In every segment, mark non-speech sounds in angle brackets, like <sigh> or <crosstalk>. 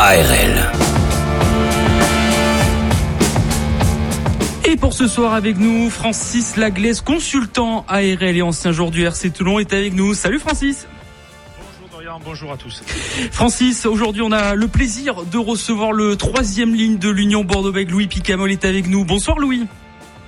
ARL. Et pour ce soir avec nous, Francis Laglaise, consultant ARL et ancien joueur du RC Toulon, est avec nous. Salut Francis Bonjour Dorian, bonjour à tous. Francis, aujourd'hui on a le plaisir de recevoir le troisième ligne de l'Union Bordeaux-Bègles. Louis Picamol est avec nous. Bonsoir Louis.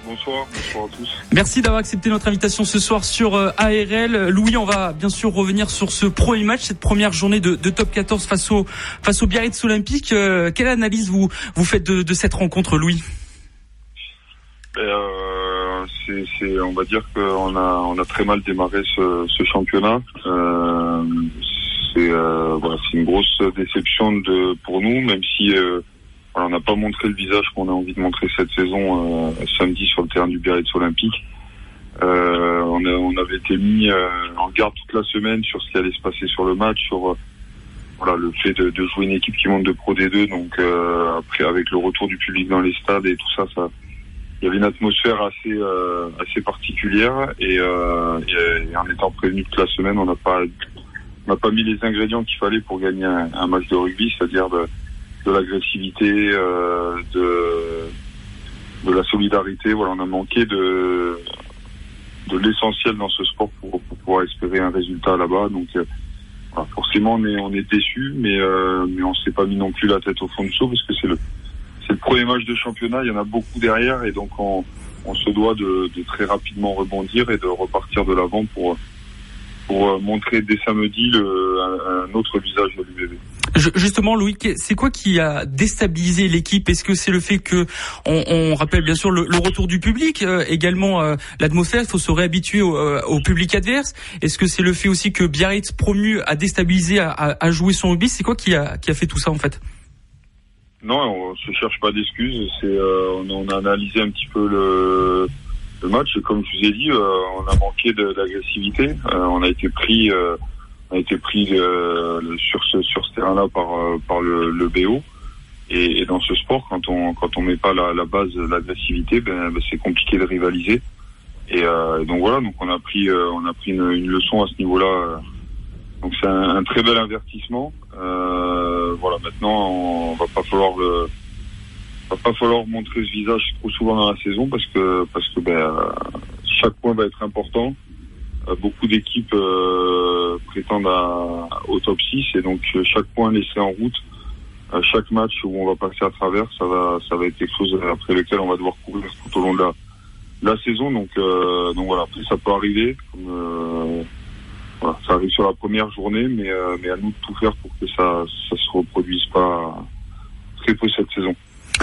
Bonsoir, bonsoir à tous. Merci d'avoir accepté notre invitation ce soir sur euh, ARL. Louis, on va bien sûr revenir sur ce premier match, cette première journée de, de top 14 face au, face au Biarritz Olympique. Euh, quelle analyse vous, vous faites de, de cette rencontre, Louis? Euh, c'est, c'est, on va dire qu'on a, on a très mal démarré ce, ce championnat. Euh, c'est, euh, voilà, c'est une grosse déception de, pour nous, même si euh, voilà, on n'a pas montré le visage qu'on a envie de montrer cette saison euh, samedi sur le terrain du Biarritz Olympique. Euh, on, on avait été mis en garde toute la semaine sur ce qui allait se passer sur le match, sur voilà le fait de, de jouer une équipe qui monte de Pro D2. Donc après, avec le retour du public dans les stades et tout ça, ça il y avait une atmosphère assez euh, assez particulière et, euh, et, en étant prévenu toute la semaine, on n'a pas on n'a pas mis les ingrédients qu'il fallait pour gagner un, un, match de rugby, c'est-à-dire de l'agressivité, euh, de de la solidarité. Voilà, on a manqué de de l'essentiel dans ce sport pour, pour, pouvoir espérer un résultat là-bas. Donc euh, forcément, on est on est déçu, mais euh, mais on s'est pas mis non plus la tête au fond du seau parce que c'est le c'est le premier match de championnat, il y en a beaucoup derrière et donc on, on se doit de, de, très rapidement rebondir et de repartir de l'avant pour, pour montrer dès samedi le, un, un autre visage de l'UBB. Justement, Louis, c'est quoi qui a déstabilisé l'équipe? Est-ce que c'est le fait que on, on rappelle bien sûr le, le retour du public, euh, également euh, l'atmosphère, il faut se réhabituer au, euh, au public adverse. Est-ce que c'est le fait aussi que Biarritz promu a déstabilisé, à, à jouer son rugby? C'est quoi qui a, qui a fait tout ça en fait? Non, on se cherche pas d'excuses. C'est euh, on, on, a analysé un petit peu le, le match comme je vous ai dit, euh, on a manqué d'agressivité. Euh, on a été pris, on a été pris sur ce sur ce terrain-là par par le, le BO. Et, et, dans ce sport, quand on quand on met pas la, la base l'agressivité, ben, ben c'est compliqué de rivaliser. Et donc voilà, donc on a pris on a pris une, une leçon à ce niveau-là. Donc c'est un, un, très bel avertissement. Euh, voilà, maintenant on va pas falloir le, va pas falloir montrer ce visage trop souvent dans la saison parce que parce que ben chaque point va être important. Euh, beaucoup d'équipes euh, prétendent à, au top 6 et donc chaque point laissé en route, chaque match où on va passer à travers, ça va ça va être quelque chose après lequel on va devoir courir tout au long de la, la saison. Donc donc voilà, après ça peut arriver. Comme, voilà, ça arrive sur la première journée, mais, euh, mais à nous de tout faire pour que ça ça se reproduise pas très peu cette saison.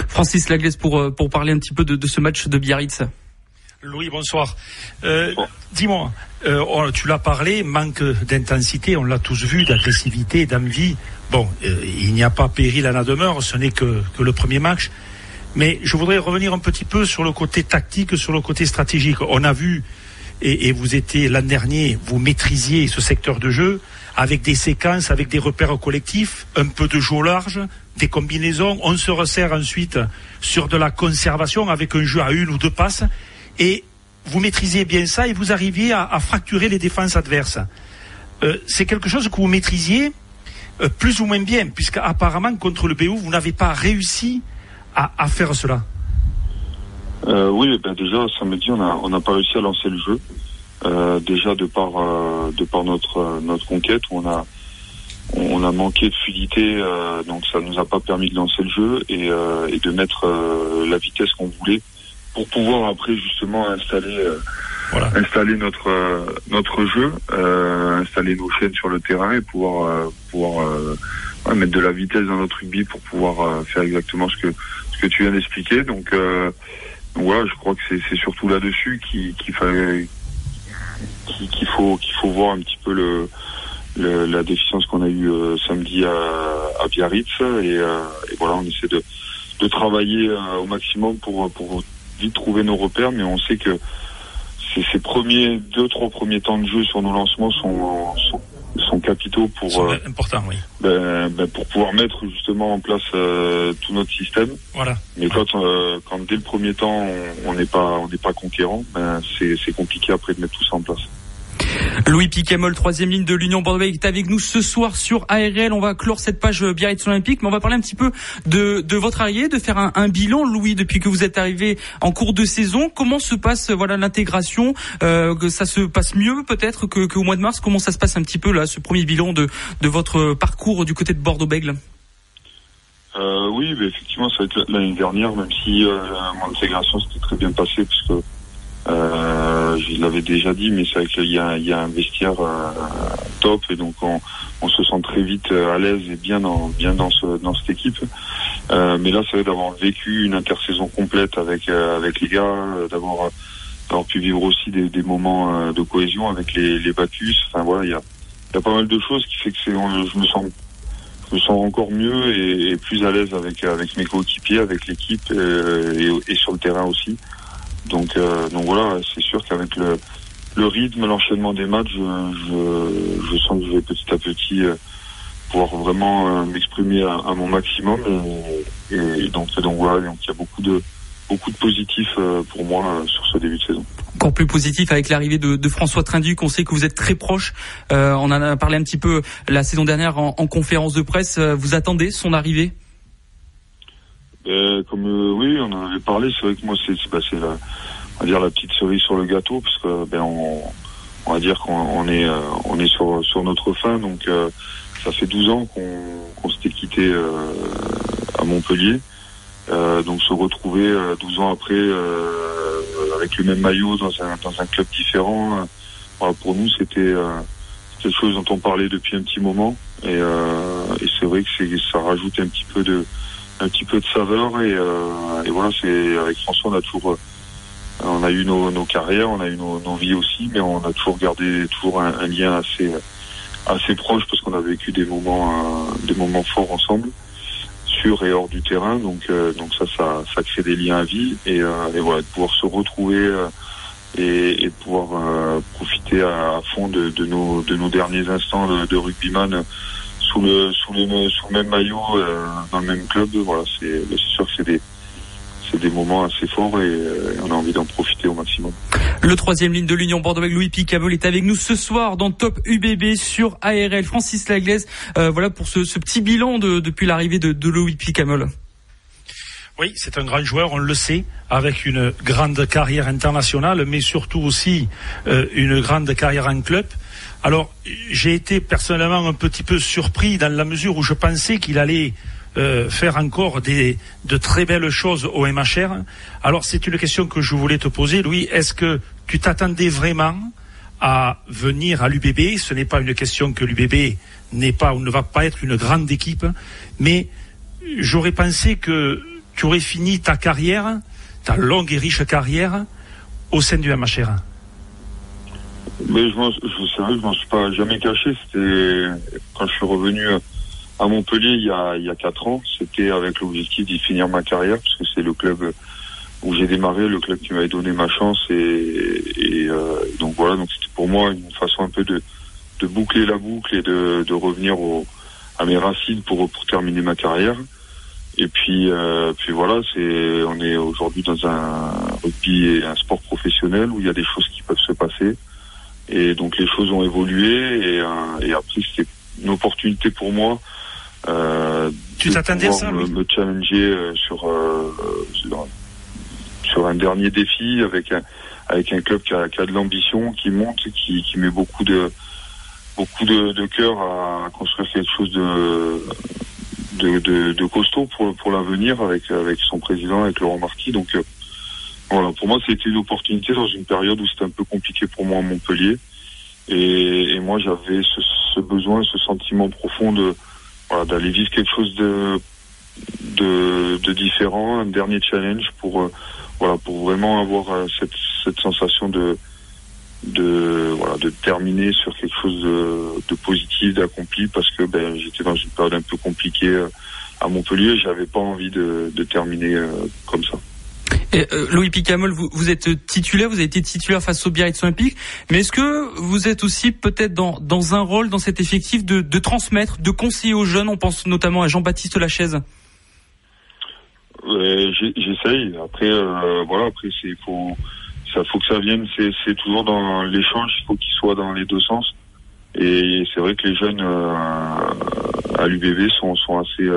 Francis Laglaise pour euh, pour parler un petit peu de, ce match de Biarritz. Louis, bonsoir. Euh. Dis-moi, euh, tu l'as parlé, manque d'intensité, on l'a tous vu, d'agressivité, d'envie. Bon, il n'y a pas péril à la demeure, ce n'est que, que le premier match. Mais je voudrais revenir un petit peu sur le côté tactique, sur le côté stratégique. On a vu et, et, vous étiez l'an dernier, vous maîtrisiez ce secteur de jeu avec des séquences, avec des repères collectifs, un peu de jeu au large, des combinaisons. On se resserre ensuite sur de la conservation avec un jeu à une ou deux passes. Et vous maîtrisiez bien ça et vous arriviez à, fracturer les défenses adverses. Euh, C'est quelque chose que vous maîtrisiez euh, plus ou moins bien, puisque apparemment contre le BU, vous n'avez pas réussi à, à faire cela. Euh, oui, ben déjà samedi on a on n'a pas réussi à lancer le jeu. Euh, déjà de par euh, de par notre notre conquête où on a on a manqué de fluidité, euh, donc ça nous a pas permis de lancer le jeu et, euh, et de mettre la vitesse qu'on voulait pour pouvoir après justement installer voilà. installer notre notre jeu, installer nos chaînes sur le terrain et pouvoir pouvoir mettre de la vitesse dans notre rugby pour pouvoir faire exactement ce que ce que tu viens d'expliquer. Donc voilà, je crois que c'est surtout là-dessus qu'il qu fallait qu'il faut qu'il faut voir un petit peu le, le la déficience qu'on a eue euh, samedi à, à Biarritz. Et, euh, et, voilà on essaie de, de travailler euh, au maximum pour pour vite trouver nos repères. Mais on sait que ces, ces premiers deux trois premiers temps de jeu sur nos lancements sont, sont sont capitaux pour euh, important, oui. ben, ben, pour pouvoir mettre justement en place euh, tout notre système. Voilà. Mais quand euh, quand dès le premier temps on n'est pas on n'est pas conquérant, ben c'est compliqué après de mettre tout ça en place. Louis Picamol, troisième ligne de l'Union Bordeaux, est avec nous ce soir sur ARL. On va clore cette page Biarritz Olympique, mais on va parler un petit peu de, votre arrivée, de faire un, bilan, Louis, depuis que vous êtes arrivé en cours de saison. Comment se passe voilà l'intégration euh, ça se passe mieux peut-être qu'au mois de mars? Comment ça se passe un petit peu là, ce premier bilan de, votre parcours du côté de Bordeaux-Bègle? Euh, oui, effectivement, ça a été l'année dernière, même si euh, mon intégration s'était très bien passée, euh, je l'avais déjà dit, mais c'est vrai qu'il y a, il y a un vestiaire euh, top et donc on, on, se sent très vite euh, à l'aise et bien dans bien dans ce dans cette équipe. Euh, mais là, c'est vrai d'avoir vécu une intersaison complète avec avec les gars, d'avoir d'avoir pu vivre aussi des, des moments de cohésion avec les, les. Enfin voilà, il y a y a pas mal de choses qui fait que c'est je me sens je me sens encore mieux et, et plus à l'aise avec avec mes coéquipiers, avec l'équipe et, et, sur le terrain aussi. Donc, euh, donc voilà, c'est sûr qu'avec le, le rythme, l'enchaînement des matchs, je, je, sens que je vais petit à petit euh, pouvoir vraiment euh, m'exprimer à, à, mon maximum. Et, et, donc, donc voilà, donc il y a beaucoup de beaucoup de positifs pour moi sur ce début de saison. Encore plus positif avec l'arrivée de, de, François Trinduc. On sait que vous êtes très proche. Euh, on en a parlé un petit peu la saison dernière en, en conférence de presse. Vous attendez son arrivée? Euh, comme euh, oui, on en avait parlé, c'est vrai que moi c'est bah, la, on va dire la petite cerise sur le gâteau parce que ben on, on va dire qu'on est euh, on est sur sur notre fin donc euh, ça fait 12 ans qu'on qu'on s'était quitté à Montpellier. Donc se retrouver 12 ans après avec le même maillot dans un dans un club différent voilà, pour nous c'était quelque chose dont on parlait depuis un petit moment. Et, et c'est vrai que ça rajoute un petit peu de un petit peu de saveur et, euh, et voilà c'est avec François on a toujours euh, on a eu nos, nos, carrières on a eu nos, nos, vies aussi mais on a toujours gardé toujours un, un lien assez assez proche parce qu'on a vécu des moments euh, des moments forts ensemble sur et hors du terrain. Donc euh, donc ça, ça ça crée des liens à vie et, euh, et voilà de pouvoir se retrouver et, et, pouvoir profiter à, fond de, de, nos de nos derniers instants de, de rugbyman sous le sous le sous le même maillot euh, dans le même club. Voilà, c'est sûr que c'est des c'est des moments assez forts et euh, on a envie d'en profiter au maximum. Le troisième ligne de l'Union Bordeaux avec Louis Picabol est avec nous ce soir dans Top UBB sur ARL. Francis Laglaise, euh, voilà pour ce, ce, petit bilan de, depuis l'arrivée de, de, Louis Picabol. Oui, c'est un grand joueur, on le sait, avec une grande carrière internationale, mais surtout aussi euh, une grande carrière en club. Alors, j'ai été personnellement un petit peu surpris dans la mesure où je pensais qu'il allait euh, faire encore des, de très belles choses au MHR. Alors, c'est une question que je voulais te poser, Louis. Est-ce que tu t'attendais vraiment à venir à l'UBB Ce n'est pas une question que l'UBB n'est pas ou ne va pas être une grande équipe, mais j'aurais pensé que tu aurais fini ta carrière, ta longue et riche carrière, au sein du MHR. Mais je je, je m'en suis pas jamais caché. C'était quand je suis revenu à Montpellier il y a il y a quatre ans. C'était avec l'objectif d'y finir ma carrière parce que c'est le club où j'ai démarré, le club qui m'avait donné ma chance et, et euh, donc voilà. Donc c'était pour moi une façon un peu de de boucler la boucle et de, de revenir au, à mes racines pour pour terminer ma carrière. Et puis, euh, puis voilà, c'est, on est aujourd'hui dans un rugby et un sport professionnel où il y a des choses qui peuvent se passer. Et donc les choses ont évolué et, euh, et après c'était une opportunité pour moi. Euh, tu t'attendais à ça me, me challenger euh, sur, euh, sur, sur un dernier défi avec un avec un club qui a, qui a de l'ambition, qui monte, qui, qui met beaucoup de beaucoup de, de cœur à construire quelque chose de de, de, de costaud pour pour l'avenir avec avec son président, avec Laurent Marquis. Donc euh, voilà, pour moi, c'était une opportunité dans une période où c'était un peu compliqué pour moi à Montpellier. Et, et moi, j'avais ce, ce, besoin, ce sentiment profond de voilà, d'aller vivre quelque chose de, de, de différent, un dernier challenge pour euh, voilà pour vraiment avoir euh, cette, cette sensation de de voilà de terminer sur quelque chose de, de positif, d'accompli, parce que ben j'étais dans une période un peu compliquée euh, à Montpellier, j'avais pas envie de, de terminer comme ça. Et, euh, Louis Picamol, vous, êtes titulaire, vous avez été titulaire face au Biarritz Olympique, mais est-ce que vous êtes aussi peut-être dans, un rôle dans cet effectif de, transmettre, de conseiller aux jeunes On pense notamment à Jean-Baptiste Lachaise. Ouais, J'essaye. Après, euh, voilà, après c'est faut ça faut que ça vienne. C'est toujours dans l'échange, il faut qu'il soit dans les deux sens. Et c'est vrai que les jeunes à l'UBB sont assez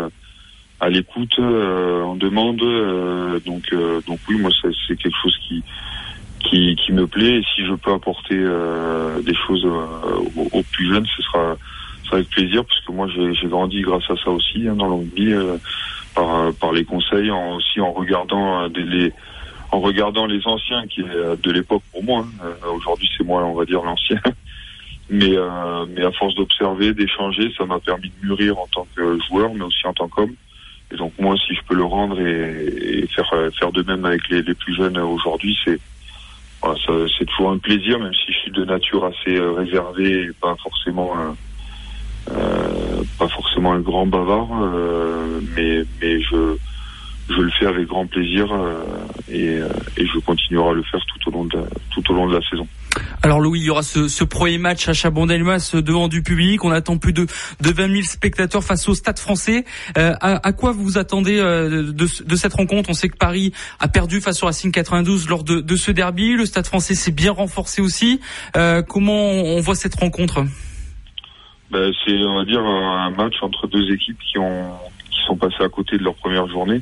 à l'écoute, on demande. donc, donc oui, moi c'est quelque chose qui qui, qui me plaît. Et si je peux apporter des choses aux, plus jeunes, ce sera, avec plaisir, parce que moi j'ai grandi grâce à ça aussi hein, dans le rugby, par, par les conseils, en, aussi en regardant des, les en regardant les anciens qui est de l'époque pour moi. Hein. Aujourd'hui c'est moi on va dire l'ancien. <laughs> Mais, euh, mais à force d'observer, d'échanger, ça m'a permis de mûrir en tant que joueur, mais aussi en tant qu'homme. Et donc moi, si je peux le rendre et, faire faire de même avec les, les plus jeunes aujourd'hui, c'est voilà, c'est toujours un plaisir, même si je suis de nature assez euh, réservé et pas forcément un, euh, pas forcément un grand bavard, euh, mais mais je je le fais avec grand plaisir euh, et, et je continuerai à le faire tout au long de tout au long de la saison. Alors Louis, il y aura ce, premier match à Chabon-Delmas devant du public. On attend plus de, de 20 000 spectateurs face au Stade français. Euh, à, quoi vous vous attendez euh, de, cette rencontre? On sait que Paris a perdu face au Racing 92 lors de, ce derby. Le Stade français s'est bien renforcé aussi. Euh, comment on voit cette rencontre? Ben, C'est, on va dire, un match entre deux équipes qui, ont, qui sont passées à côté de leur première journée.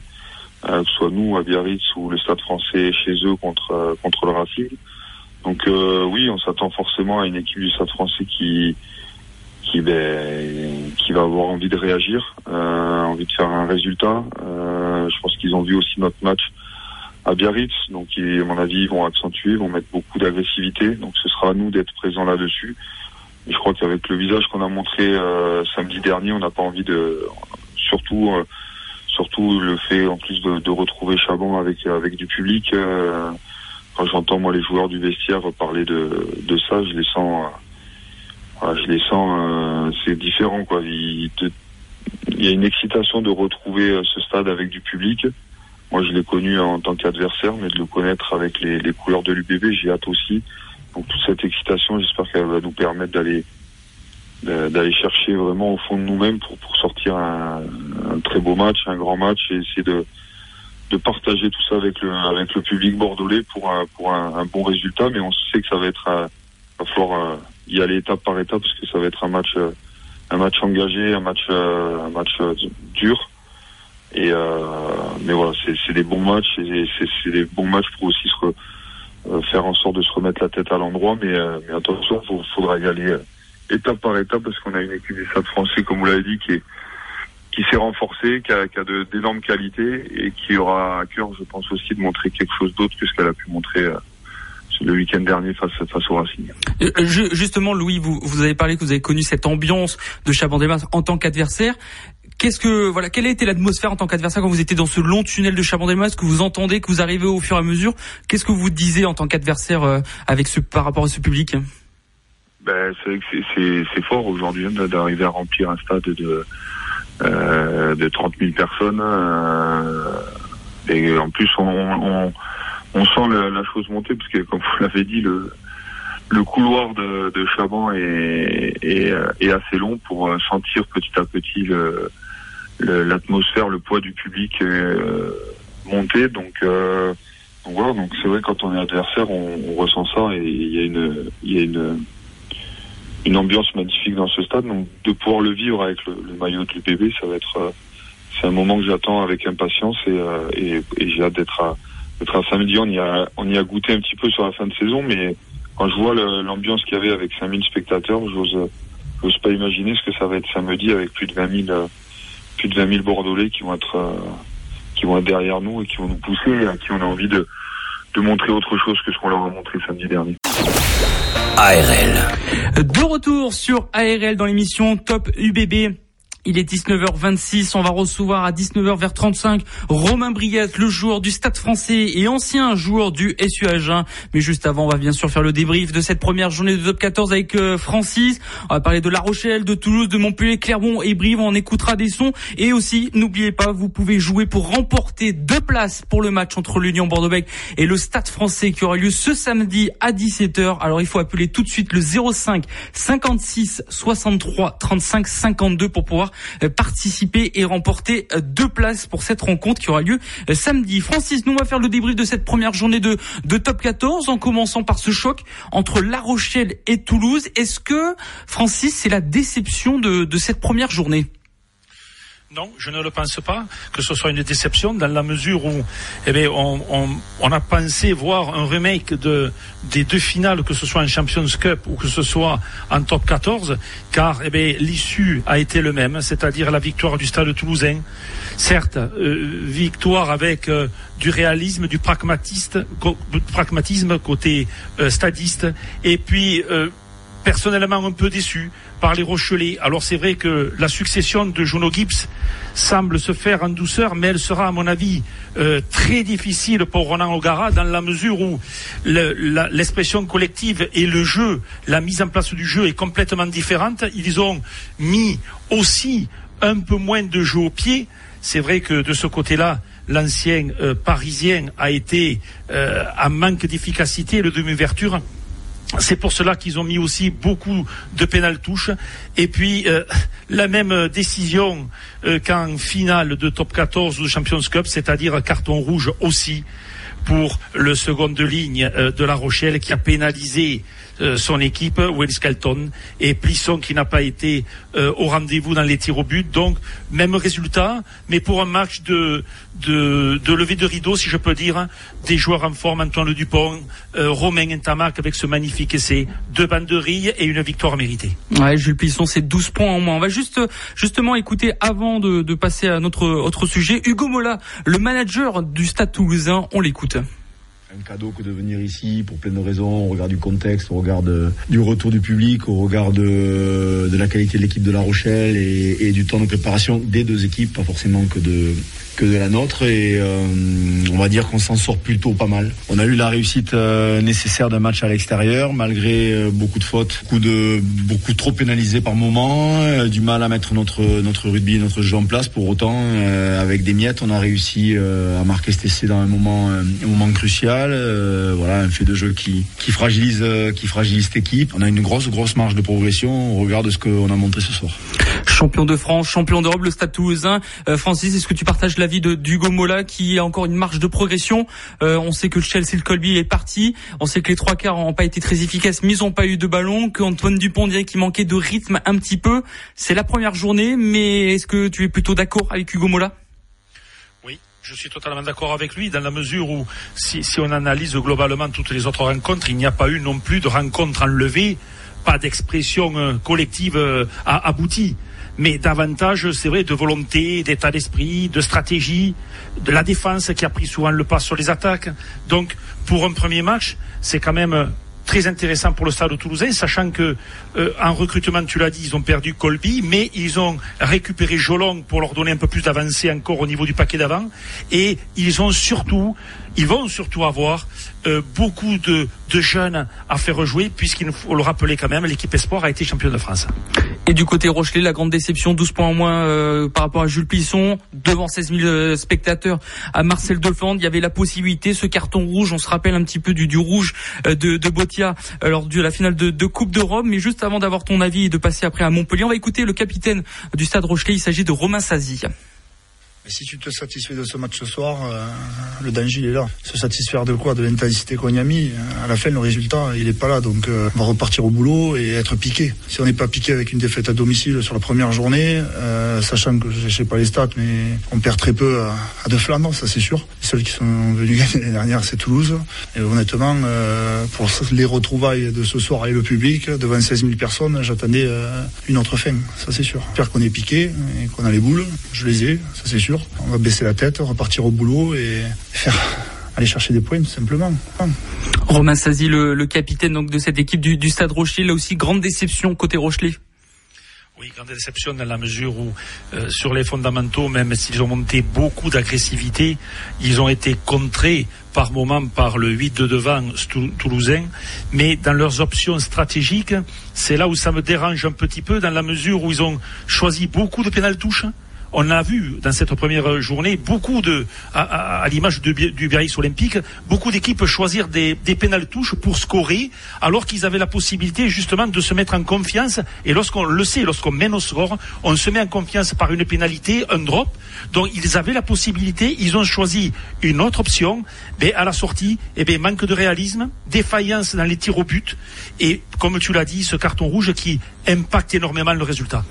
Euh, que ce soit nous à Biarritz ou le Stade français chez eux contre, euh, contre le Racing. Donc euh, oui, on s'attend forcément à une équipe du Stade français qui qui, ben, qui va avoir envie de réagir, euh, envie de faire un résultat. Euh, je pense qu'ils ont vu aussi notre match à Biarritz, donc à mon avis ils vont accentuer, vont mettre beaucoup d'agressivité. Donc ce sera à nous d'être présents là-dessus. Je crois qu'avec le visage qu'on a montré euh, samedi dernier, on n'a pas envie de, surtout, euh, surtout le fait en plus de, de retrouver Chabon avec avec du public. Quand j'entends moi les joueurs du vestiaire parler de, ça, je les sens, euh, je les sens, euh, c'est différent quoi. Il, y a une excitation de retrouver euh, ce stade avec du public. Moi, je l'ai connu en tant qu'adversaire, mais de le connaître avec les, couleurs de l'UBB, j'ai hâte aussi. Donc toute cette excitation, j'espère qu'elle va nous permettre d'aller d'aller chercher vraiment au fond de nous-mêmes pour, pour sortir un, un, très beau match, un grand match et essayer de, de partager tout ça avec le avec le public bordelais pour un, pour un, bon résultat. Mais on sait que ça va être un, va falloir euh, y aller étape par étape parce que ça va être un match euh, un match engagé, un match euh, un match dur. Et mais voilà, c'est des bons matchs et c'est des bons matchs pour aussi se faire en sorte de se remettre la tête à l'endroit. Mais, mais attention, il faudra y aller étape par étape parce qu'on a une équipe des Stade français, comme vous l'avez dit, qui est qui s'est renforcée, qui a, qui a d'énormes qualités et qui aura à cœur, je pense aussi, de montrer quelque chose d'autre que ce qu'elle a pu montrer euh, le week-end dernier face, face au Racing. Euh, justement, Louis, vous, vous avez parlé que vous avez connu cette ambiance de Chabandelmas en tant qu'adversaire. Qu'est-ce que voilà, quelle a été l'atmosphère en tant qu'adversaire quand vous étiez dans ce long tunnel de Chabandelmas que vous entendez, que vous arrivez au fur et à mesure? Qu'est-ce que vous disiez en tant qu'adversaire euh, avec ce par rapport à ce public? Ben, c'est fort aujourd'hui hein, d'arriver à remplir un stade de euh, de 30 000 personnes. Euh, et en plus, on, on, on sent la, la, chose monter, parce que comme vous l'avez dit, le, le couloir de, de Chaban est, est, est, assez long pour sentir petit à petit l'atmosphère, le, le, poids du public euh, monter. Donc, euh, donc voilà, donc c'est vrai quand on est adversaire, on, on ressent ça et il y a une, il y a une une ambiance magnifique dans ce stade. Donc de pouvoir le vivre avec le, maillot de l'UPB, ça va être euh, c'est un moment que j'attends avec impatience et, euh, j'ai hâte d'être à, samedi. On y a on y a goûté un petit peu sur la fin de saison, mais quand je vois l'ambiance qu'il y avait avec 5000 spectateurs, j'ose j'ose pas imaginer ce que ça va être samedi avec plus de 20 000 plus de 20 000 Bordelais qui vont être euh, qui vont être derrière nous et qui vont nous pousser à qui on a envie de de montrer autre chose que ce qu'on leur a montré samedi dernier. ARL. De retour sur ARL dans l'émission Top UBB. Il est 19h26, on va recevoir à 19h35 Romain Briat, le joueur du Stade français et ancien joueur du SU Agen. Mais juste avant, on va bien sûr faire le débrief de cette première journée de top 14 avec euh, Francis. On va parler de La Rochelle, de Toulouse, de Montpellier, Clermont et Brive. On écoutera des sons. Et aussi, n'oubliez pas, vous pouvez jouer pour remporter deux places pour le match entre l'Union Bordeaux-Bègles et le Stade français qui aura lieu ce samedi à 17h. Alors il faut appeler tout de suite le 05 56 63 35 52 pour pouvoir pouvoir participer et remporter deux places pour cette rencontre qui aura lieu samedi. Francis, nous va faire le débrief de cette première journée de, de top 14 en commençant par ce choc entre La Rochelle et Toulouse. Est-ce que, Francis, c'est la déception de cette première journée? Non, je ne le pense pas que ce soit une déception dans la mesure où eh bien, on, a pensé voir un remake de, des deux finales, que ce soit en Champions Cup ou que ce soit en top 14, car eh l'issue a été le même, c'est-à-dire la victoire du Stade toulousain. Certes, euh, victoire avec euh, du réalisme, du pragmatisme, pragmatisme côté euh, stadiste, et puis euh, personnellement un peu déçu par les Rochelais. Alors c'est vrai que la succession de Juno Gibbs semble se faire en douceur, mais elle sera à mon avis euh, très difficile pour Ronan O'Gara dans la mesure où l'expression collective et le jeu, la mise en place du jeu est complètement différente. Ils ont mis aussi un peu moins de jeu au pied. C'est vrai que de ce côté-là, l'ancien euh, parisien a été euh, en manque d'efficacité, le demi-ouverture. C'est pour cela qu'ils ont mis aussi beaucoup de pénal touches. Et puis, euh, la même décision euh, qu'en finale de top 14 ou de Champions Cup, c'est-à-dire carton rouge aussi pour le second de ligne euh, de La Rochelle qui a pénalisé euh, son équipe, Will Skelton, et Plisson qui n'a pas été euh, au rendez-vous dans les tirs au but. Donc, même résultat, mais pour un match de, de, de levée de rideau, si je peux dire, des joueurs en forme, Antoine Dupont, euh, Romain Entamac avec ce magnifique essai, deux banderilles et une victoire méritée. Ouais, Jules Plisson, c'est 12 points en moins. On va juste justement écouter, avant de, de passer à notre autre sujet, Hugo Mola, le manager du Stade toulousain, on l'écoute un cadeau que de venir ici pour plein de raisons, au regard du contexte, au regard du retour du public, au regard de, de la qualité de l'équipe de La Rochelle et, du temps de préparation des deux équipes, pas forcément que de, que de la nôtre et euh, on va dire qu'on s'en sort plutôt pas mal. On a eu la réussite euh, nécessaire d'un match à l'extérieur malgré euh, beaucoup de fautes, beaucoup de beaucoup trop pénalisés par moment, du mal à mettre notre notre rugby et notre jeu en place. Pour autant, avec des miettes, on a réussi à marquer cet essai dans un moment un moment crucial. voilà, un fait de jeu qui qui fragilise qui fragilise cette équipe. On a une grosse grosse marge de progression au regard de ce qu'on a montré ce soir. Champion de France, champion d'Europe, le Stade Toulousain. Francis, est-ce que tu partages la vie de d'Hugo Mola qui a encore une marge de progression. Euh, on sait que Chelsea le Colby est parti. On sait que les trois quarts n'ont pas été très efficaces, mais ils n'ont pas eu de ballon. Que Antoine Dupont dirait qu'il manquait de rythme un petit peu. C'est la première journée, mais est-ce que tu es plutôt d'accord avec Hugo Mola? Oui, je suis totalement d'accord avec lui dans la mesure où si, si, on analyse globalement toutes les autres rencontres, il n'y a pas eu non plus de rencontre enlevée, pas d'expression euh, collective euh, aboutie mais davantage, c'est vrai, de volonté, d'état d'esprit, de stratégie, de la défense qui a pris souvent le pas sur les attaques. Donc, pour un premier match, c'est quand même très intéressant pour le Stade toulousain, sachant que euh, en recrutement, tu l'as dit, ils ont perdu Colby, mais ils ont récupéré Jolong pour leur donner un peu plus d'avancée encore au niveau du paquet d'avant, et ils ont surtout ils vont surtout avoir euh, beaucoup de, de, jeunes à faire jouer, puisqu'il faut le rappeler quand même, l'équipe Espoir a été championne de France. Et du côté Rochelet, la grande déception, 12 points en moins euh, par rapport à Jules Plisson, devant 16 000 euh, spectateurs à Marcel Delfland. Il y avait la possibilité, ce carton rouge, on se rappelle un petit peu du, du rouge euh, de, de Botia lors de la finale de, de Coupe d'Europe. Mais juste avant d'avoir ton avis et de passer après à Montpellier, on va écouter le capitaine du stade Rochelet, il s'agit de Romain Sazi. Si tu te satisfais de ce match ce soir, euh, le danger est là. Se satisfaire de quoi? De l'intensité qu'on y a mis. À la fin, le résultat, il est pas là. Donc, euh, on va repartir au boulot et être piqué. Si on n'est pas piqué avec une défaite à domicile sur la première journée, euh, sachant que je sais pas les stats, mais on perd très peu à, à De Flandre, ça c'est sûr. Seuls qui sont venus gagner <laughs> l'année dernière, c'est Toulouse. Et honnêtement, euh, pour les retrouvailles de ce soir et le public, devant 16 000 personnes, j'attendais une autre fin. Ça c'est sûr. J'espère qu'on est piqué et qu'on a les boules. Je les ai, ça c'est sûr. On va baisser la tête, repartir au boulot et faire aller chercher des points tout simplement. Romain Sazi, le, le, capitaine donc de cette équipe du, du Stade Rochelet, là aussi grande déception côté Rochelet. Oui, grande déception dans la mesure où euh, sur les fondamentaux, même s'ils ont monté beaucoup d'agressivité, ils ont été contrés par moment par le 8 de devant toulousain, mais dans leurs options stratégiques, c'est là où ça me dérange un petit peu dans la mesure où ils ont choisi beaucoup de pénal touches on a vu dans cette première journée beaucoup de, à, l'image du Biarritz Olympique, beaucoup d'équipes choisir des, des pénales touches pour scorer, alors qu'ils avaient la possibilité justement de se mettre en confiance. Et lorsqu'on le sait, lorsqu'on mène au score, on se met en confiance par une pénalité, un drop. Donc ils avaient la possibilité, ils ont choisi une autre option, mais à la sortie, eh manque de réalisme, défaillance dans les tirs au but, et comme tu l'as dit, ce carton rouge qui impacte énormément le résultat.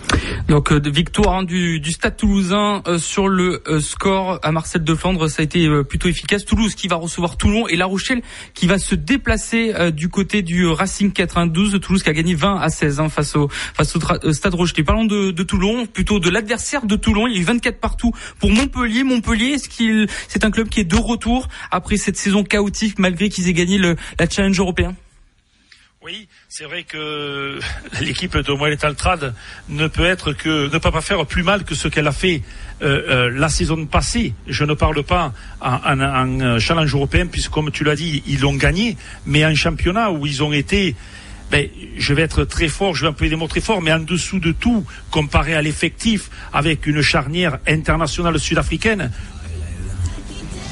Donc euh, victoire hein, du, du, euh, sur le euh, score à Marcel de Flandre, ça a été plutôt efficace. Toulouse qui va recevoir Toulon et La Rochelle qui va se déplacer du côté du Racing 92. Toulouse qui a gagné 20 à 16 hein, face au face au Stade Rochelet. Parlons de, de, Toulon, plutôt de l'adversaire de Toulon. Il y a eu 24 partout pour Montpellier. Montpellier, est-ce qu'il c'est un club qui est de retour après cette saison chaotique malgré qu'ils aient gagné le, la Challenge européen? Oui, c'est vrai que <laughs> l'équipe de Moël Altrad ne peut être que ne peut pas faire plus mal que ce qu'elle a fait euh, euh, la saison passée. Je ne parle pas en, en, challenge européen puisque comme tu l'as dit, ils l'ont gagné, mais en championnat où ils ont été ben, je vais être très fort, je vais employer des mots très forts, mais en dessous de tout, comparé à l'effectif, avec une charnière internationale sud-africaine,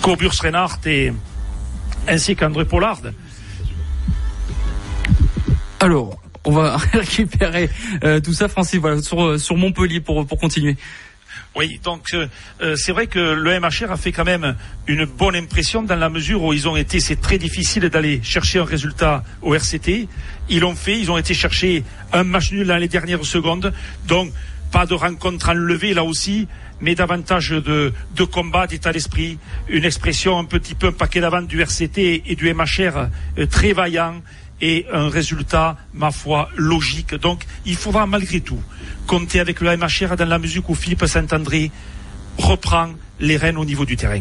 Corbus Reinhardt et ainsi qu'André Pollard, alors, on va <laughs> récupérer euh, tout ça, Francis, voilà, sur, euh, sur Montpellier pour, pour continuer. Oui, donc euh, c'est vrai que le MHR a fait quand même une bonne impression dans la mesure où ils ont été, c'est très difficile d'aller chercher un résultat au RCT. Ils l'ont fait, ils ont été chercher un match nul dans les dernières secondes. Donc pas de rencontre enlevée là aussi, mais davantage de, de combat, d'état d'esprit, une expression un petit peu un paquet d'avant du RCT et du MHR très vaillant et un résultat, ma foi, logique. Donc, il faudra malgré tout compter avec le MHR dans la musique où Philippe Saint-André reprend les rênes au niveau du terrain.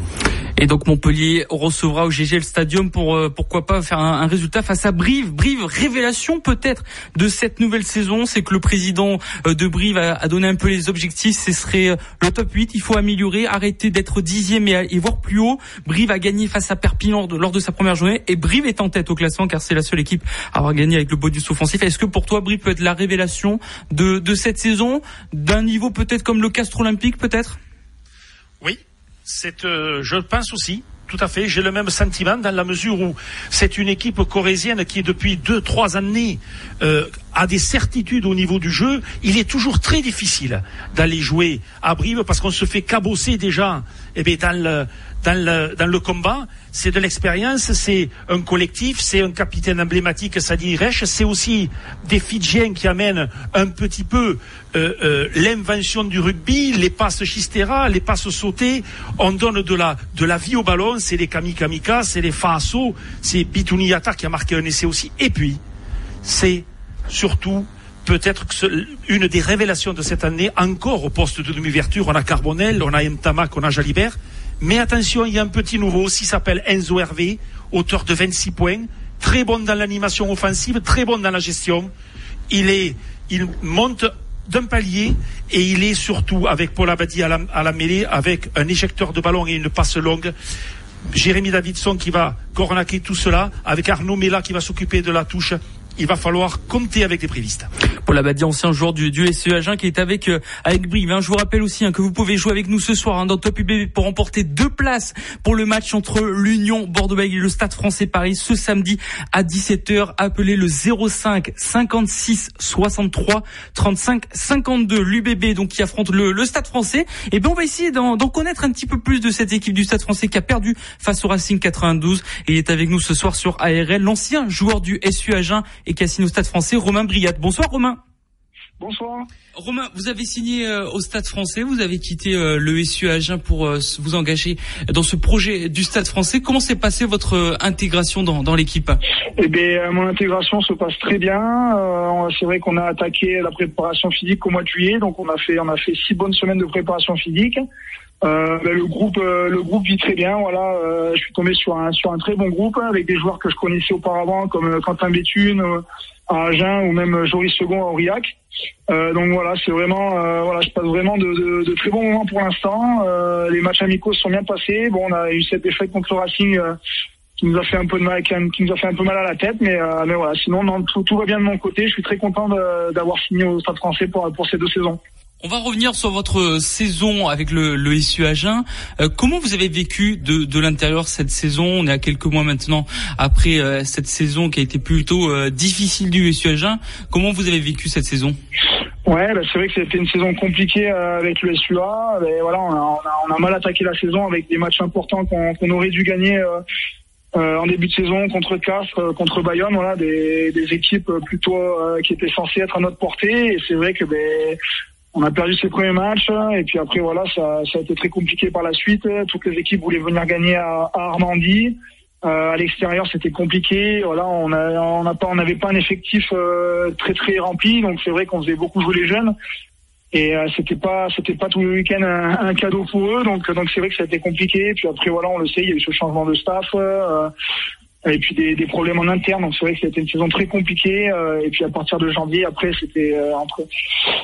Et donc Montpellier recevra au GGL Stadium pour euh, pourquoi pas faire un, résultat face à Brive. Brive, révélation peut-être de cette nouvelle saison, c'est que le président euh, de Brive a, donné un peu les objectifs. Ce serait euh, le top 8. Il faut améliorer, arrêter d'être dixième et, et voir plus haut. Brive a gagné face à Perpignan lors de, sa première journée et Brive est en tête au classement car c'est la seule équipe à avoir gagné avec le bonus offensif. Est-ce que pour toi Brive peut être la révélation de, de cette saison, d'un niveau peut-être comme le Castre Olympique peut-être? Oui, c'est, euh, je pense aussi. Tout à fait, j'ai le même sentiment dans la mesure où c'est une équipe corésienne qui depuis deux, trois années euh, a des certitudes au niveau du jeu. Il est toujours très difficile d'aller jouer à Brive parce qu'on se fait cabosser déjà eh bien, dans, le, dans, le, dans le combat. C'est de l'expérience, c'est un collectif, c'est un capitaine emblématique, Sadi Reich, c'est aussi des Fidjiens qui amènent un petit peu euh, euh, l'invention du rugby, les passes chistera, les passes sautées, on donne de la, de la vie au ballon, c'est les Kamikamika, c'est les Faso, c'est Bituniata qui a marqué un essai aussi, et puis c'est surtout peut-être une des révélations de cette année, encore au poste de demi-verture, on a Carbonel, on a Mtamac, on a Jalibert, mais attention, il y a un petit nouveau aussi, s'appelle Enzo Hervé, auteur de 26 points, très bon dans l'animation offensive, très bon dans la gestion. Il monte d'un palier et il est surtout avec Paul Abadi à la, à la mêlée, avec un éjecteur de ballon et une passe longue. Jérémy Davidson qui va cornaquer tout cela, avec Arnaud Mella qui va s'occuper de la touche il va falloir compter avec les privistes. Paul Abadi, ancien joueur du, du SE Agen qui est avec euh, avec Brive. Hein. Je vous rappelle aussi hein, que vous pouvez jouer avec nous ce soir hein, dans Top UBB pour remporter deux places pour le match entre l'Union bordeaux et le Stade Français Paris ce samedi à 17h. Appelez le 05 56 63 35 52 l'UBB donc qui affronte le, le Stade Français. Et bien on va essayer d'en connaître un petit peu plus de cette équipe du Stade Français qui a perdu face au Racing 92 et il est avec nous ce soir sur ARL l'ancien joueur du SU Agen et Cassino Stade français, Romain Briat. Bonsoir Romain. Bonsoir. Romain, vous avez signé euh, au Stade français, vous avez quitté euh, le SU Agen pour euh, vous engager dans ce projet du Stade français. Comment s'est passée votre intégration dans, dans l'équipe? Eh bien, mon intégration se passe très bien. c'est vrai qu'on a attaqué la préparation physique au mois de juillet, donc on a fait on a fait six bonnes semaines de préparation physique. Ben, le groupe le groupe vit très bien. Voilà, je suis tombé sur un sur un très bon groupe avec des joueurs que je connaissais auparavant comme Quentin Béthune à Agen ou même Joris Second à Aurillac. Euh, donc voilà, c'est vraiment, euh, voilà, je passe vraiment de, de, de, très bons moments pour l'instant. Euh, les matchs amicaux sont bien passés. Bon, on a eu cette défaite contre le Racing euh, qui nous a fait un peu de mal, qui nous a fait un peu mal à la tête, mais, euh, mais voilà, sinon non, tout, tout, va bien de mon côté. Je suis très content d'avoir signé au Stade Français pour pour ces deux saisons. On va revenir sur votre saison avec le, le SU Agen. Euh, comment vous avez vécu de, de l'intérieur cette saison? On est à quelques mois maintenant après euh, cette saison qui a été plutôt euh, difficile du SU Agen. Comment vous avez vécu cette saison? Ouais, bah, c'est vrai que c'était une saison compliquée avec le SUA. Mais voilà, on a, on, a, on a, mal attaqué la saison avec des matchs importants qu'on qu aurait dû gagner euh, en début de saison contre Castres, contre Bayonne, voilà, des, des équipes plutôt euh, qui étaient censées être à notre portée. Et c'est vrai que ben, on a perdu ses premiers matchs et puis après voilà ça, ça a été très compliqué par la suite. Toutes les équipes voulaient venir gagner à, à Armandie. Euh, à l'extérieur c'était compliqué. Voilà on a on pas on n'avait pas un effectif euh, très très rempli donc c'est vrai qu'on faisait beaucoup jouer les jeunes et euh, c'était pas c'était pas tout le week-end un, un, cadeau pour eux donc donc c'est vrai que ça a été compliqué. Puis après voilà on le sait il y a eu ce changement de staff. Euh, et puis des, des, problèmes en interne. Donc c'est vrai que c'était une saison très compliquée. Euh, et puis à partir de janvier, après c'était euh, entre,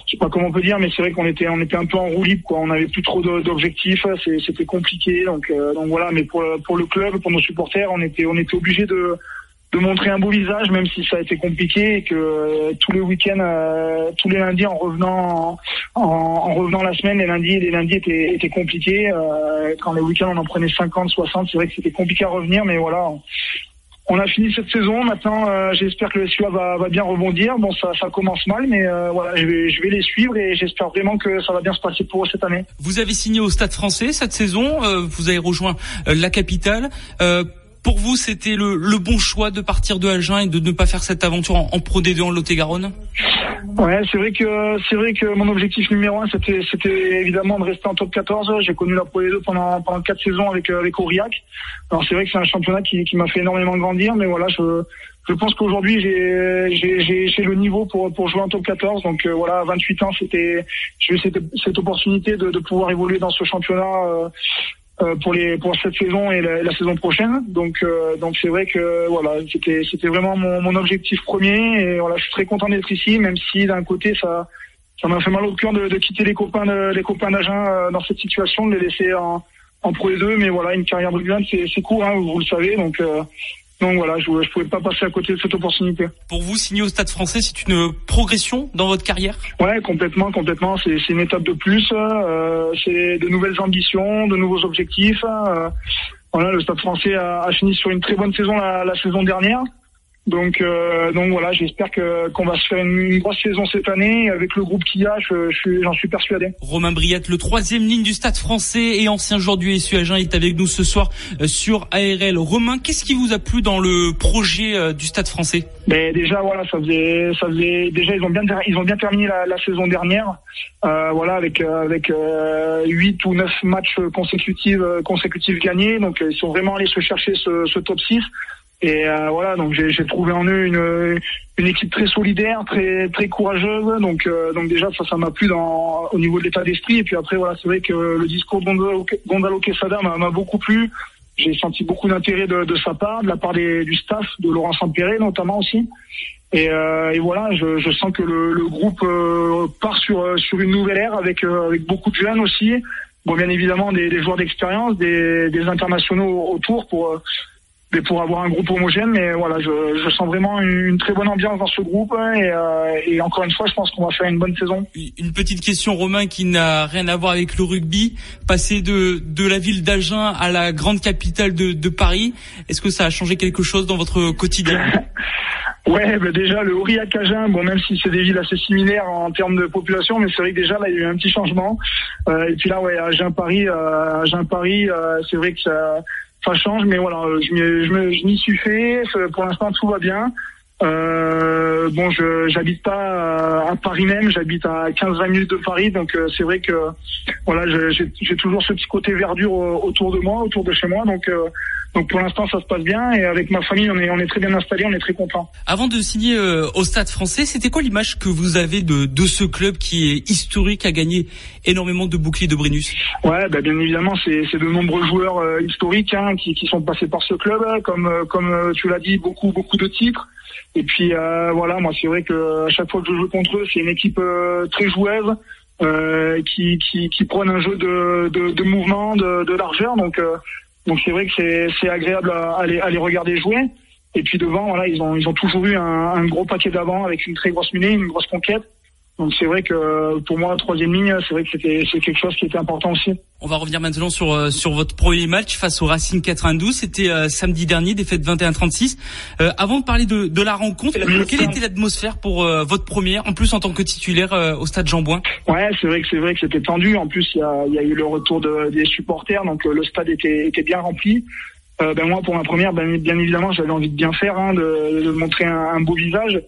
je sais pas comment on peut dire, mais c'est vrai qu'on était on était un peu en roue libre. Quoi. On avait plus trop d'objectifs. C'était compliqué. Donc euh, donc voilà. Mais pour pour le club, pour nos supporters, on était on était obligé de de montrer un beau visage, même si ça a été compliqué et que euh, tous les week-ends, euh, tous les lundis en revenant en, en, revenant la semaine, les lundis les lundis étaient, étaient compliqués. Euh, quand les week-ends on en prenait 50, 60, c'est vrai que c'était compliqué à revenir, mais voilà, on a fini cette saison. Maintenant, euh, j'espère que le SUA va, va, bien rebondir. Bon, ça, ça commence mal, mais euh, voilà, je vais, je vais les suivre et j'espère vraiment que ça va bien se passer pour eux cette année. Vous avez signé au Stade Français cette saison. Euh, vous avez rejoint la capitale. Pour vous, c'était le, le, bon choix de partir de Agen et de ne pas faire cette aventure en, en Pro D2 en Lot-et-Garonne? Ouais, c'est vrai que c'est vrai que mon objectif numéro un, c'était c'était évidemment de rester en top 14. J'ai connu la Pro D2 pendant pendant quatre saisons avec avec Aurillac. Alors c'est vrai que c'est un championnat qui, qui m'a fait énormément grandir, mais voilà, je je pense qu'aujourd'hui j'ai le niveau pour pour jouer en top 14. Donc euh, voilà, à 28 ans, c'était j'ai eu cette, cette opportunité de, de pouvoir évoluer dans ce championnat. Euh, pour les pour cette saison et la, la saison prochaine. Donc euh, donc c'est vrai que voilà c'était c'était vraiment mon, mon objectif premier et voilà je suis très content d'être ici même si d'un côté ça ça m'a fait mal au cœur de, de, quitter les copains de, les copains d'Agen euh, dans cette situation de les laisser en en Pro 2 mais voilà une carrière brillante c'est c'est court hein, vous, vous, le savez donc euh, donc voilà, je ne pouvais pas passer à côté de cette opportunité. Pour vous, signer au Stade français, c'est une progression dans votre carrière? Ouais, complètement, complètement. C'est une étape de plus. Euh, c'est de nouvelles ambitions, de nouveaux objectifs. Euh, voilà, le Stade français a, a, fini sur une très bonne saison la, la saison dernière. Donc, euh, donc voilà, j'espère que qu'on va se faire une, une, grosse saison cette année avec le groupe qu'il y a. Je, je j'en suis persuadé. Romain Briat, le troisième ligne du Stade Français et ancien joueur du SU Agen, est avec nous ce soir euh, sur ARL. Romain, qu'est-ce qui vous a plu dans le projet euh, du Stade Français? Ben déjà voilà, ça faisait, ça faisait déjà ils ont bien ils ont bien terminé la, la saison dernière. Euh, voilà avec avec huit ou neuf matchs consécutifs consécutifs gagnés. Donc ils sont vraiment allés se chercher ce, ce top 6. Et euh, voilà, donc j'ai trouvé en eux une, une équipe très solidaire, très très courageuse. Donc euh, donc déjà ça ça m'a plu dans au niveau de l'état d'esprit. Et puis après voilà, c'est vrai que le discours de Gondalo, Quesada m'a beaucoup plu. J'ai senti beaucoup d'intérêt de, de, sa part, de la part des, du staff, de Laurent Sampéré notamment aussi. Et, euh, et voilà, je, je, sens que le, le groupe euh, part sur sur une nouvelle ère avec euh, avec beaucoup de jeunes aussi. Bon, bien évidemment des, des joueurs d'expérience, des, des internationaux autour pour mais pour avoir un groupe homogène. Mais voilà, je, je sens vraiment une, une, très bonne ambiance dans ce groupe. Et, euh, et encore une fois, je pense qu'on va faire une bonne saison. Une petite question, Romain, qui n'a rien à voir avec le rugby. Passer de, de la ville d'Agen à la grande capitale de, de Paris, est-ce que ça a changé quelque chose dans votre quotidien? <laughs> Ouais, bah déjà le Aurillac Agen, bon même si c'est des villes assez similaires en termes de population, mais c'est vrai que déjà là il y a eu un petit changement. Euh, et puis là ouais, Agen Paris, euh, Agen Paris, euh, c'est vrai que ça, ça change, mais voilà, je m'y suis fait. Pour l'instant, tout va bien. Euh, bon, je j'habite pas à, Paris même, j'habite à 15-20 minutes de Paris, donc euh, c'est vrai que voilà, j'ai toujours ce petit côté verdure autour de moi, autour de chez moi, donc euh, donc pour l'instant ça se passe bien et avec ma famille on est on est très bien installé, on est très content. Avant de signer euh, au Stade Français, c'était quoi l'image que vous avez de de ce club qui est historique, a gagné énormément de boucliers de Brennus? Ouais, bah, bien évidemment c'est c'est de nombreux joueurs euh, historiques hein, qui qui sont passés par ce club, comme comme tu l'as dit, beaucoup beaucoup de titres. Et puis euh, voilà, moi c'est vrai que à chaque fois que je joue contre eux, c'est une équipe euh, très joueuse euh, qui, qui, qui prône un jeu de, de, de mouvement, de, de, largeur. Donc euh, donc c'est vrai que c'est agréable à, à, les, à les regarder jouer. Et puis devant, voilà, ils ont ils ont toujours eu un, un gros paquet d'avant avec une très grosse mêlée, une grosse conquête. Donc c'est vrai que pour moi, troisième ligne, c'est vrai que c'était c'est quelque chose qui était important aussi. On va revenir maintenant sur euh, sur votre premier match face au Racing 92. C'était euh, samedi dernier, défaite 21-36. Euh, avant de parler de, de la rencontre, quelle était l'atmosphère pour votre première, en plus en tant que titulaire au stade Jean Bouin? Ouais, c'est vrai que c'est vrai que c'était tendu. En plus, il y a, y a, eu le retour de, des supporters, donc le stade était était bien rempli. ben moi, pour ma première, ben, bien évidemment, j'avais envie de bien faire, hein, de, de montrer un, un beau visage.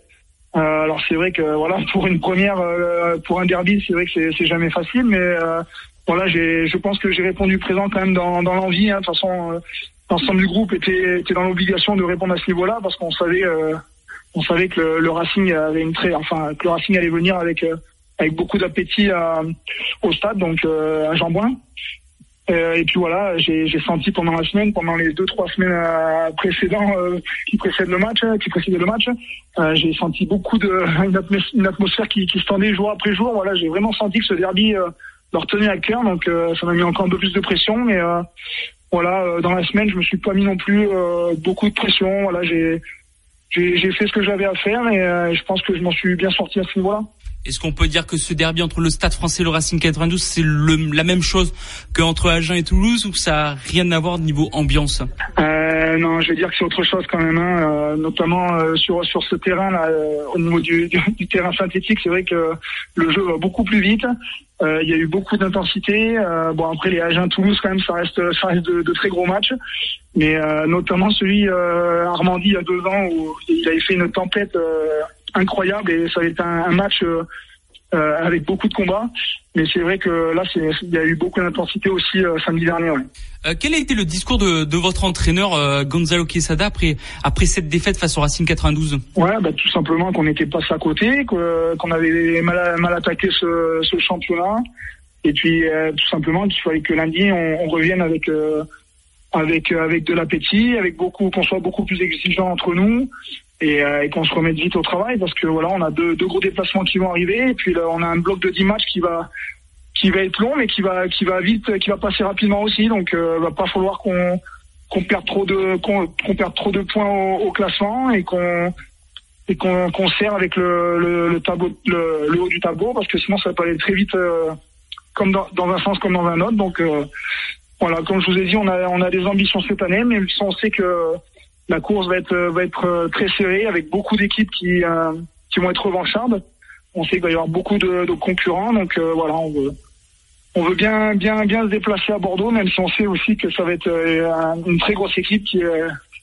Euh, alors c'est vrai que voilà <laughs> pour une première, euh, pour un derby, c'est vrai que c'est jamais facile, mais euh, voilà, j'ai, je pense que j'ai répondu présent quand même dans, dans l'envie. Hein. De toute façon, l'ensemble du groupe était, était dans l'obligation de répondre à ce niveau-là parce qu'on savait, on savait que le, Racing avait une très, enfin que le Racing allait venir avec avec beaucoup d'appétit au stade, donc à Jambouin. Euh, et puis voilà, j'ai senti pendant la semaine, pendant les deux trois semaines euh, précédentes euh, qui précèdent le match, qui précédaient le match, j'ai senti beaucoup de <laughs> une, atmosphère qui, qui se tendait jour après jour. Voilà, j'ai vraiment senti que ce derby leur tenait à cœur, donc ça m'a mis encore un peu plus de pression. Mais voilà, dans la semaine, je me suis pas mis non plus beaucoup de pression. Voilà, j'ai j'ai fait ce que j'avais à faire et je pense que je m'en suis bien sorti à ce niveau-là. Est-ce qu'on peut dire que ce derby entre le Stade français et le Racing 92, c'est la même chose qu'entre Agen et Toulouse ou ça n'a rien à voir niveau ambiance? Euh, Non, je vais dire que c'est autre chose quand même, hein. euh, notamment euh, sur sur ce terrain là, euh, au niveau du, du, terrain synthétique, c'est vrai que le jeu va beaucoup plus vite. Il y a eu beaucoup d'intensité. bon après les Agen-Toulouse quand même, ça reste ça reste de, de très gros matchs, mais notamment celui Armandie il y a deux ans où il avait fait une tempête incroyable et ça a été un, match euh, euh, avec beaucoup de combats. Mais c'est vrai que là, il y a eu beaucoup d'intensité aussi euh, samedi dernier. Ouais. quel a été le discours de, de votre entraîneur Gonzalo Quesada après après cette défaite face au Racing 92 Ouais, bah, tout simplement qu'on était passé à côté, qu'on avait mal, mal attaqué ce, ce championnat, et puis tout simplement qu'il fallait que lundi on, on revienne avec avec avec de l'appétit, avec beaucoup qu'on soit beaucoup plus exigeant entre nous, euh, et, qu'on se remette vite au travail parce que voilà, on a deux, deux, gros déplacements qui vont arriver. Et puis là, on a un bloc de 10 matchs qui va qui va être long mais qui va qui va vite qui va passer rapidement aussi. Donc euh, va pas falloir qu'on qu'on perde trop de qu'on perde trop de points au, classement et qu'on et qu'on sert avec le, le, le tableau le, le, haut du tableau parce que sinon ça peut aller très vite euh, comme dans, dans, un sens comme dans un autre. Donc euh, voilà comme je vous ai dit on a on a des ambitions cette année mais on sait que la course va être va être euh, très serrée avec beaucoup d'équipes qui euh, qui vont être revanchardes. On sait qu'il va y avoir beaucoup de, de concurrents, donc euh, voilà, on veut on veut bien bien bien se déplacer à Bordeaux, même si on sait aussi que ça va être une très grosse équipe qui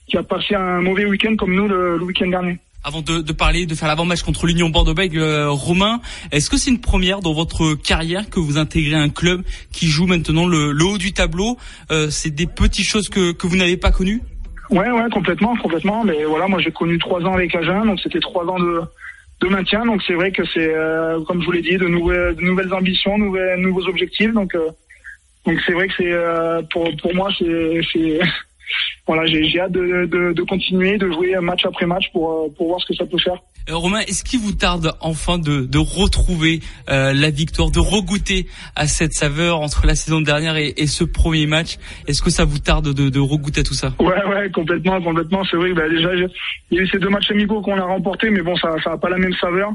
qui a passé un mauvais week-end comme nous le, le week-end dernier. Avant de, de, parler, de faire l'avant-match contre l'Union Bordeaux-Bègles, Romain, est-ce que c'est une première dans votre carrière que vous intégrez un club qui joue maintenant le, le haut du tableau? Euh, C'est des petites choses que, que vous n'avez pas connues? Ouais, ouais, complètement, complètement. Mais voilà, moi j'ai connu trois ans avec Agen, donc c'était trois ans de, de maintien. Donc c'est vrai que c'est, euh, comme je vous l'ai dit, de nouvelles, de nouvelles ambitions, nouvelles, nouveaux objectifs. Donc euh, donc c'est vrai que c'est euh, pour pour moi c'est voilà, j'ai hâte de, de, de, continuer, de jouer match après match pour pour voir ce que ça peut faire. Euh, Romain, est-ce qu'il vous tarde enfin de, de retrouver euh, la victoire, de regoûter à cette saveur entre la saison dernière et, et ce premier match? Est-ce que ça vous tarde de, de regoûter à tout ça? Ouais, ouais, complètement, complètement. C'est vrai. Bah, déjà, il y a eu ces deux matchs amicaux qu'on a remportés, mais bon, ça, ça a pas la même saveur.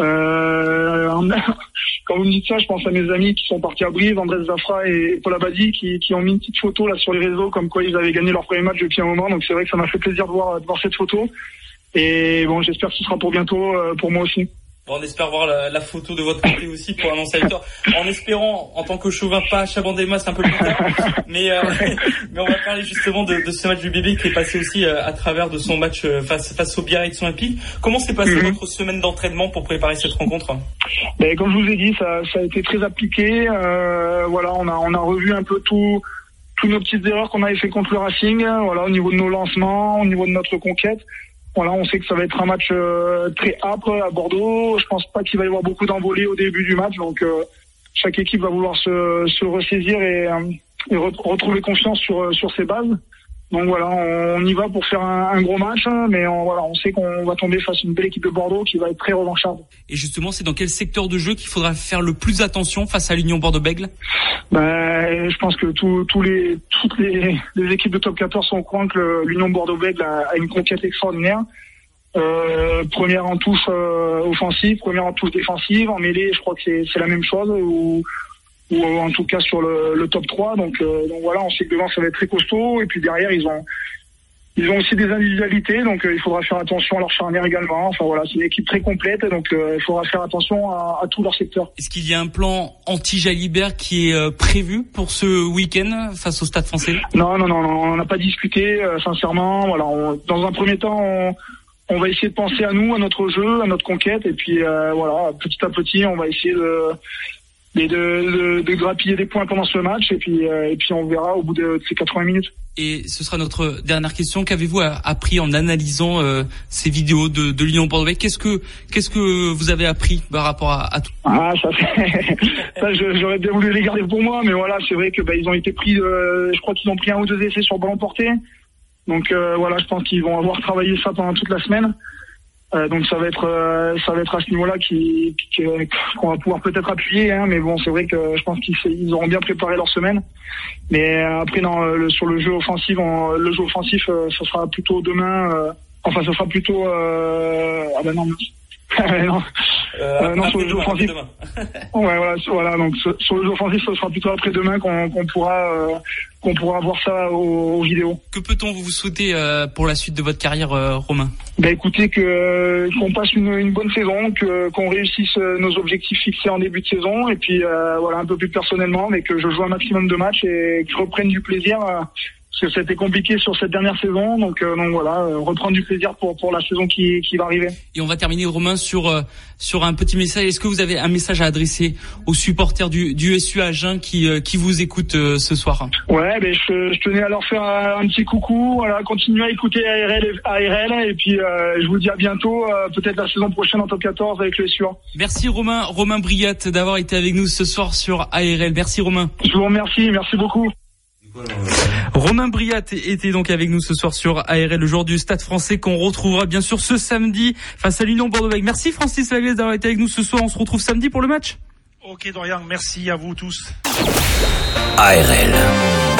Euh, <laughs> quand vous me dites ça, je pense à mes amis qui sont partis à Brive, André Zafra et Paul Abadi, qui, qui ont mis une petite photo là sur les réseaux, comme quoi ils avaient gagné leur premier match depuis un moment. Donc c'est vrai que ça m'a fait plaisir de voir, de voir cette photo. Et bon, j'espère que ce sera pour bientôt euh, pour moi aussi. Bon, on espère voir la, la, photo de votre côté aussi pour annoncer la victoire. En espérant, en tant que chauvin, pas Chabandema, c'est un peu plus tard. Mais, euh, <laughs> mais on va parler justement de, de, ce match du bébé qui est passé aussi euh, à travers de son match face, face au Biarritz Olympique. Comment s'est passée mhm. votre semaine d'entraînement pour préparer cette rencontre? Ben, Comme je vous ai dit, ça, ça a été très appliqué. Euh, voilà, on a, on a revu un peu tout toutes nos petites erreurs qu'on avait fait contre le Racing, voilà, au niveau de nos lancements, au niveau de notre conquête. Voilà, on sait que ça va être un match euh, très âpre à Bordeaux. Je pense pas qu'il va y avoir beaucoup d'envolées au début du match, donc euh, chaque équipe va vouloir se, se ressaisir et, euh, et retrouver confiance sur sur ses bases. Donc voilà, on, y va pour faire un, gros match, mais on, voilà, on sait qu'on va tomber face à une belle équipe de Bordeaux qui va être très revancharde. Et justement, c'est dans quel secteur de jeu qu'il faudra faire le plus attention face à l'Union Bordeaux-Bègle? Ben, Je pense que tous les, toutes les, équipes de top 14 sont au courant que l'Union Bordeaux-Bègle a, une conquête extraordinaire. Euh, première en touche euh, offensive, première en touche défensive, en mêlée, je crois que c'est la même chose, ou, ou en tout cas sur le, le top 3. Donc, euh, donc voilà, on sait que devant ça va être très costaud, et puis derrière ils ont ils ont aussi des individualités, donc euh, il faudra faire attention à leur charnière également. Enfin voilà, c'est une équipe très complète, donc euh, il faudra faire attention à, à tout leur secteur. Est-ce qu'il y a un plan anti-Jalibert qui est euh, prévu pour ce week-end face au Stade français? Non, non, non, non on n'a pas discuté, sincèrement. Voilà, on, dans un premier temps, on, on, va essayer de penser à nous, à notre jeu, à notre conquête, et puis voilà, petit à petit, on va essayer de de, de, de, grappiller des points pendant ce match et puis et puis on verra au bout de, ces 80 minutes. Et ce sera notre dernière question. Qu'avez-vous appris en analysant euh, ces vidéos de, de l'Union Bordeaux Qu'est-ce que qu'est-ce que vous avez appris par rapport à, à tout? Ah, ça, <laughs> ça j'aurais bien voulu les garder pour moi, mais voilà, c'est vrai que bah, ils ont été pris. Euh, je crois qu'ils ont pris un ou deux essais sur ballon porté. Donc euh, voilà, je pense qu'ils vont avoir travaillé ça pendant toute la semaine. Euh, donc ça va être euh, ça va être à ce niveau-là qui qu'on va pouvoir peut-être appuyer, hein, mais bon c'est vrai que je pense qu'ils auront bien préparé leur semaine. Mais euh, après non le, sur le jeu offensif, le jeu offensif, ça sera plutôt demain. enfin ça sera plutôt ah ben non non. Euh, non, sur le jeu offensif. <laughs> ouais, voilà, voilà. Donc sur, le jeu offensif, ce sera plutôt après demain qu'on pourra euh, qu'on pourra voir ça aux, vidéos. Que peut-on vous souhaiter euh, pour la suite de votre carrière, Romain? Ben écoutez, que qu'on passe une, une, bonne saison, que qu'on réussisse nos objectifs fixés en début de saison, et puis voilà un peu plus personnellement, mais que je joue un maximum de matchs et que je reprenne du plaisir parce que c'était compliqué sur cette dernière saison. Donc, euh, donc voilà, euh, reprendre du plaisir pour pour la saison qui, qui va arriver. Et on va terminer Romain sur euh, sur un petit message. Est-ce que vous avez un message à adresser aux supporters du du SU Agen qui qui vous écoutent ce soir? Ouais, ben je, je, tenais à leur faire un, petit coucou. Voilà, continuez à écouter ARL ARL et puis je vous dis à bientôt, peut-être la saison prochaine en top 14 avec le SU. Merci Romain Romain Briat d'avoir été avec nous ce soir sur ARL. Merci Romain. Je vous remercie, merci beaucoup. Romain Briat était donc avec nous ce soir sur ARL, le jour du Stade français qu'on retrouvera bien sûr ce samedi face à l'Union bordeaux Merci Francis Laglaise d'avoir été avec nous ce soir. On se retrouve samedi pour le match. Ok Dorian, merci à vous tous. ARL.